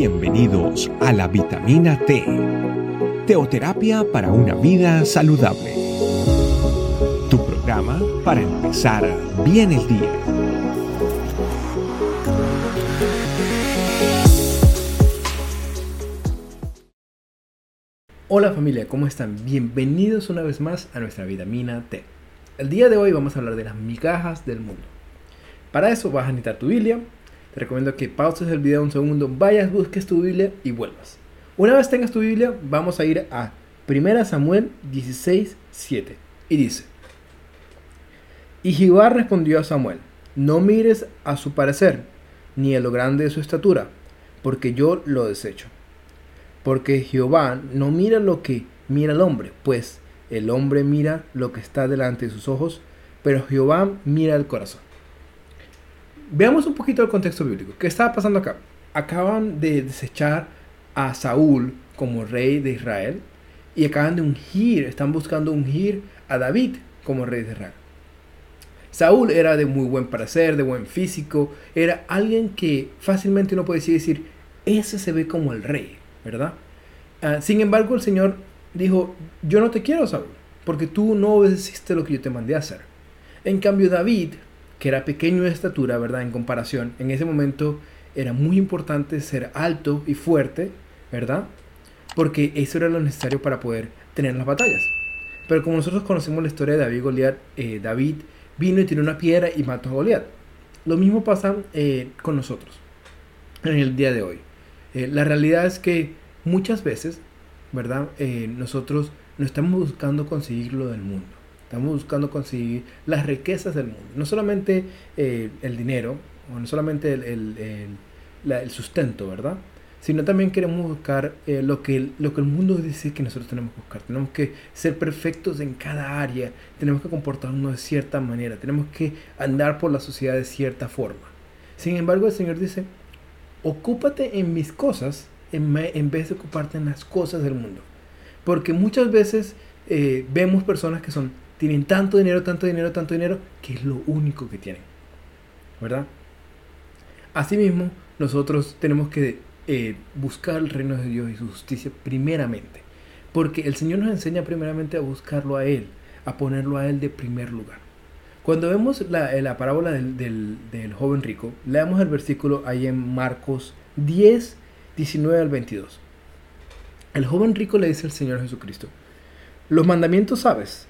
Bienvenidos a la vitamina T, teoterapia para una vida saludable. Tu programa para empezar bien el día. Hola familia, ¿cómo están? Bienvenidos una vez más a nuestra vitamina T. El día de hoy vamos a hablar de las migajas del mundo. Para eso vas a necesitar tu Biblia, te recomiendo que pauses el video un segundo, vayas, busques tu Biblia y vuelvas. Una vez tengas tu Biblia, vamos a ir a 1 Samuel 16, 7. Y dice, Y Jehová respondió a Samuel, no mires a su parecer, ni a lo grande de su estatura, porque yo lo desecho. Porque Jehová no mira lo que mira el hombre, pues el hombre mira lo que está delante de sus ojos, pero Jehová mira el corazón. Veamos un poquito el contexto bíblico. ¿Qué estaba pasando acá? Acaban de desechar a Saúl como rey de Israel y acaban de ungir, están buscando ungir a David como rey de Israel. Saúl era de muy buen parecer, de buen físico, era alguien que fácilmente uno puede decir, ese se ve como el rey, ¿verdad? Ah, sin embargo, el Señor dijo, yo no te quiero, Saúl, porque tú no obedeciste lo que yo te mandé a hacer. En cambio, David que era pequeño de estatura, ¿verdad? En comparación, en ese momento era muy importante ser alto y fuerte, ¿verdad? Porque eso era lo necesario para poder tener las batallas. Pero como nosotros conocemos la historia de David Goliat, eh, David vino y tiró una piedra y mató a Goliat. Lo mismo pasa eh, con nosotros en el día de hoy. Eh, la realidad es que muchas veces, ¿verdad? nosotros no estamos buscando conseguir lo del mundo. Estamos buscando conseguir las riquezas del mundo. No solamente eh, el dinero, o no solamente el, sustento, ¿verdad? Sino también queremos buscar eh, lo, que, lo que el mundo dice que nosotros tenemos que buscar. Tenemos que ser perfectos en cada área. Tenemos que comportarnos de cierta manera. Tenemos que andar por la sociedad de cierta forma. Sin embargo, el Señor dice, ocúpate en mis cosas en, vez de ocuparte en las cosas del mundo. Porque muchas veces eh, vemos personas que son tienen tanto dinero, tanto dinero, tanto dinero, que es lo único que tienen. ¿Verdad? Asimismo, nosotros tenemos que eh, buscar el reino de Dios y su justicia primeramente. Porque el Señor nos enseña primeramente a buscarlo a Él, a ponerlo a Él de primer lugar. Cuando vemos la, eh, parábola del, del, joven rico, leamos el versículo ahí en Marcos 10, 19 al 22. El joven rico le dice al Señor Jesucristo, los mandamientos sabes,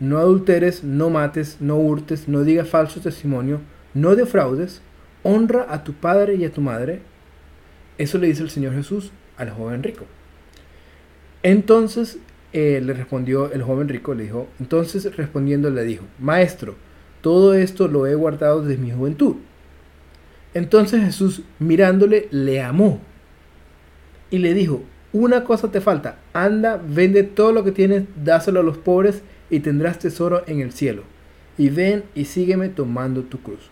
no adulteres, no mates, no hurtes, no digas falso testimonio, no defraudes, honra a tu padre y a tu madre. Eso le dice el Señor Jesús al joven rico. Entonces eh, le respondió el joven rico, le dijo, entonces respondiendo le dijo, Maestro, todo esto lo he guardado desde mi juventud. Entonces Jesús mirándole le amó y le dijo, una cosa te falta, anda, vende todo lo que tienes, dáselo a los pobres y tendrás tesoro en el cielo. Y ven y sígueme tomando tu cruz.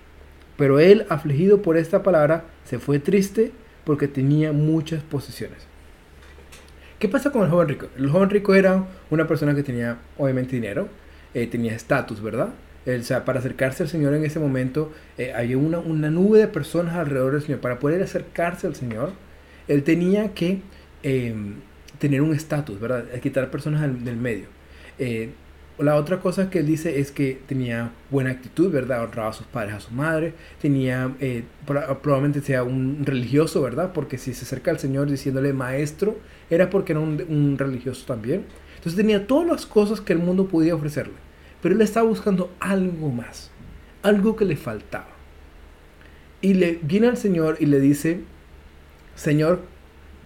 Pero él, afligido por esta palabra, se fue triste porque tenía muchas posesiones. ¿Qué pasa con el joven rico? El joven rico era una persona que tenía obviamente dinero, eh, tenía estatus, ¿verdad? o sea, para acercarse al Señor en ese momento eh, había una, una, nube de personas alrededor del Señor. Para poder acercarse al Señor, él tenía que em, tener un estatus, ¿verdad? Quitar personas del, medio. La otra cosa que él dice es que tenía buena actitud, ¿verdad? Honraba a sus padres, a su madre. Tenía, eh, probablemente sea un religioso, ¿verdad? Porque si se acerca al Señor diciéndole maestro, era porque era un, religioso también. Entonces tenía todas las cosas que el mundo podía ofrecerle. Pero él estaba buscando algo más. Algo que le faltaba. Y le viene al Señor y le dice, Señor,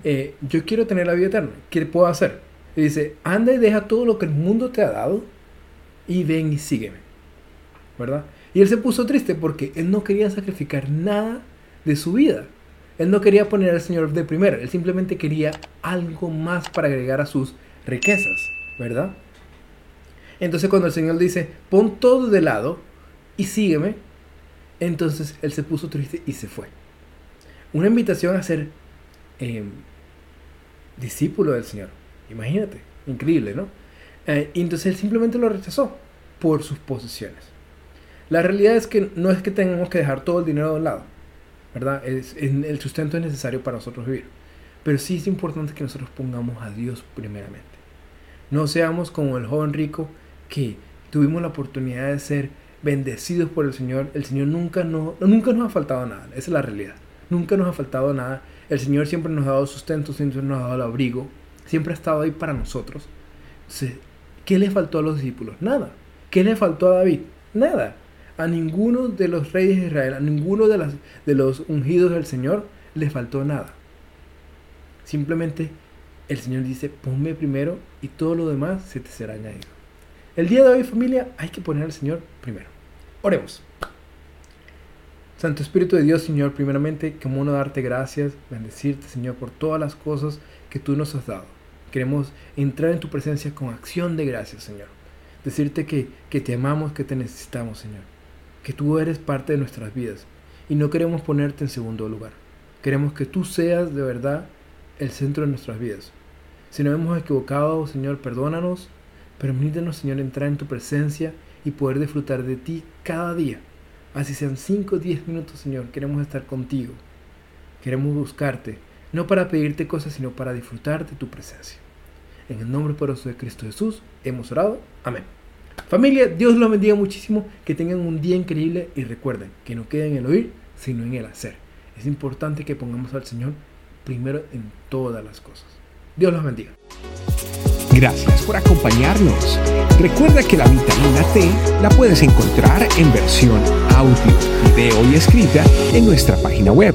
eh, yo quiero tener la vida eterna. ¿Qué puedo hacer? Y dice, anda y deja todo lo que el mundo te ha dado y ven y sígueme. ¿Verdad? Y él se puso triste porque él no quería sacrificar nada de su vida. Él no quería poner al Señor de primero, él simplemente quería algo más para agregar a sus riquezas, ¿verdad? Entonces cuando el Señor dice, pon todo de lado y sígueme, entonces él se puso triste y se fue. Una invitación a ser em, discípulo del Señor. Imagínate, increíble, ¿no? Eh, y entonces él simplemente lo rechazó por sus posesiones. La realidad es que no es que tengamos que dejar todo el dinero de un lado, ¿verdad? Es, el sustento es necesario para nosotros vivir. Pero sí es importante que nosotros pongamos a Dios primeramente. No seamos como el joven rico que tuvimos la oportunidad de ser bendecidos por el Señor. El Señor nunca, no, nunca nos ha faltado nada. Esa es la realidad. Nunca nos ha faltado nada. El Señor siempre nos ha dado sustento, siempre nos ha dado el abrigo. Siempre ha estado ahí para nosotros. ¿Qué le faltó a los discípulos? Nada. ¿Qué le faltó a David? Nada. A ninguno de los reyes de Israel, a ninguno de, los ungidos del Señor le faltó nada. Simplemente el Señor dice, ponme primero y todo lo demás se te será añadido. El día de hoy familia hay que poner al Señor primero. Oremos. Santo Espíritu de Dios, Señor, primeramente, como uno darte gracias, bendecirte, Señor, por todas las cosas que tú nos has dado. Queremos entrar en tu presencia con acción de gracias, Señor. Decirte que, que te amamos, que te necesitamos, Señor. Que tú eres parte de nuestras vidas. Y no queremos ponerte en segundo lugar. Queremos que tú seas de verdad el centro de nuestras vidas. Si nos hemos equivocado, Señor, perdónanos. Permítenos, Señor, entrar en tu presencia y poder disfrutar de ti cada día. Así sean 5 o 10 minutos, Señor, queremos estar contigo. Queremos buscarte, no para pedirte cosas, sino para disfrutar de tu presencia. En el nombre poderoso de Cristo Jesús hemos orado. Amén. Familia, Dios los bendiga muchísimo, que tengan un día increíble y recuerden que no queden en el oír, sino en el hacer. Es importante que pongamos al Señor primero en todas las cosas. Dios los bendiga. Gracias por acompañarnos. Recuerda que la vitamina T la puedes encontrar en versión audio, video y escrita en nuestra página web,